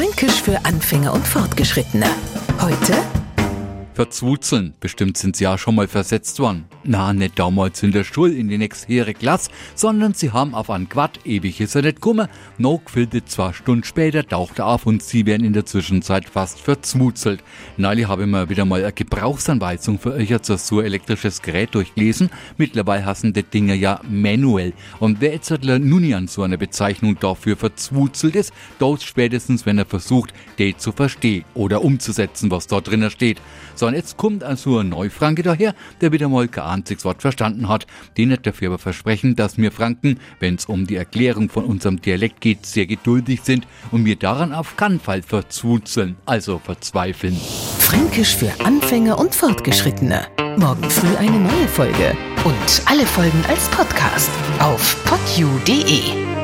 Fränkisch für Anfänger und Fortgeschrittene. Heute Verzwutzeln. Bestimmt sind sie ja schon mal versetzt worden. Na, nicht damals in der Schule in die nächsthöhere Klasse, sondern sie haben auf ein Quad, ewig ist er nicht gekommen, noch gefiltet zwei Stunden später taucht er auf und sie werden in der Zwischenzeit fast verzwutzelt. Neulich habe ich mir wieder mal eine Gebrauchsanweisung für euch so elektrisches Gerät durchgelesen. Mittlerweile hassen die Dinger ja manuell. Und wer jetzt nun nie an so einer Bezeichnung dafür verzwutzelt ist, dort spätestens, wenn er versucht, die zu verstehen oder umzusetzen, was da drinnen steht. So, und jetzt kommt also ein Neufranke daher, der wieder mal kein einziges Wort verstanden hat. Die nicht dafür aber versprechen, dass wir Franken, wenn es um die Erklärung von unserem Dialekt geht, sehr geduldig sind und wir daran auf keinen Fall verzwuzeln, also verzweifeln. Fränkisch für Anfänger und Fortgeschrittene. Morgen früh eine neue Folge. Und alle Folgen als Podcast auf podu.de.